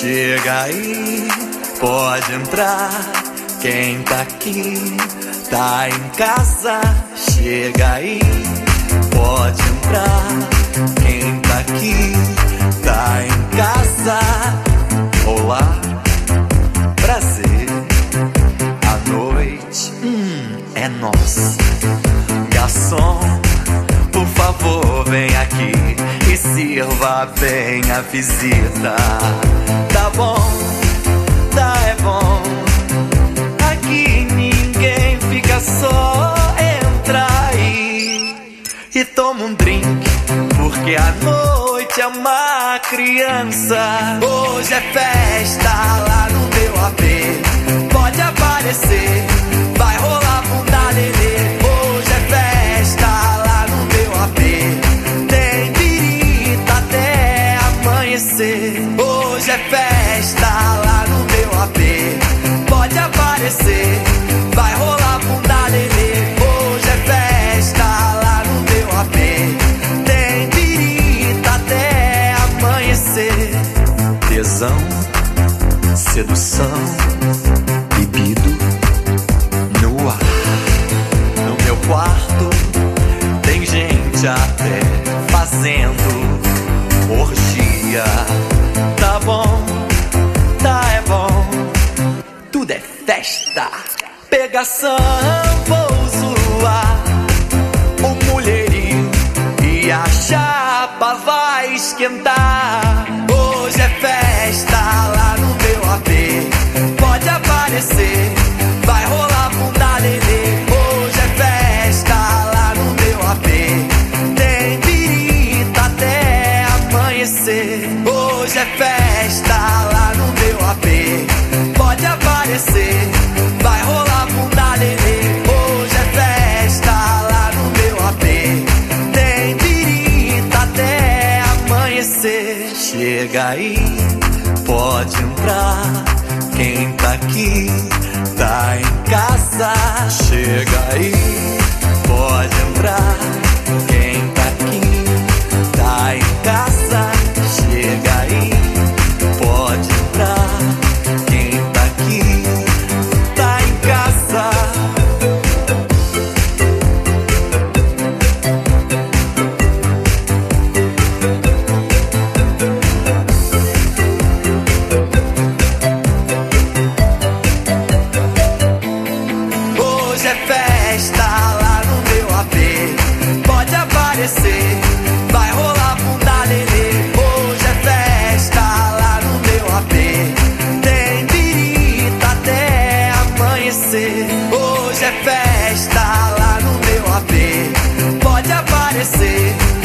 Chega aí, pode entrar. Quem tá aqui tá em casa. Chega aí, pode entrar. Quem tá aqui tá em casa. Olá, prazer. A noite hum, é nossa. Garçom, por favor, vem aqui e sirva bem a visita. Fica só. Entra aí e toma um drink, porque a noite é uma criança. Hoje é festa lá no meu AP. Pode aparecer, vai rolar bunda lelê. Hoje é festa lá no meu AP. Tem birita até amanhecer. Hoje é festa sedução, bebido no ar. No meu quarto tem gente até fazendo orgia. Tá bom, tá é bom, tudo é festa. Pegação, vou o mulherio e a chapa vai esquentar. Aparecer, vai rolar bunda lelê. Hoje é festa lá no meu AP. Tem birita até amanhecer. Hoje é festa lá no meu AP. Pode aparecer, vai rolar bunda lelê. Hoje é festa lá no meu AP. Tem birita até amanhecer. Chega aí, pode entrar. Quem tá aqui tá em casa. Chega aí, pode entrar. festa lá no meu AP. Pode aparecer, vai rolar bunda lelê. Hoje é festa lá no meu AP. Tem pirita até amanhecer. Hoje é festa lá no meu AP. Pode aparecer.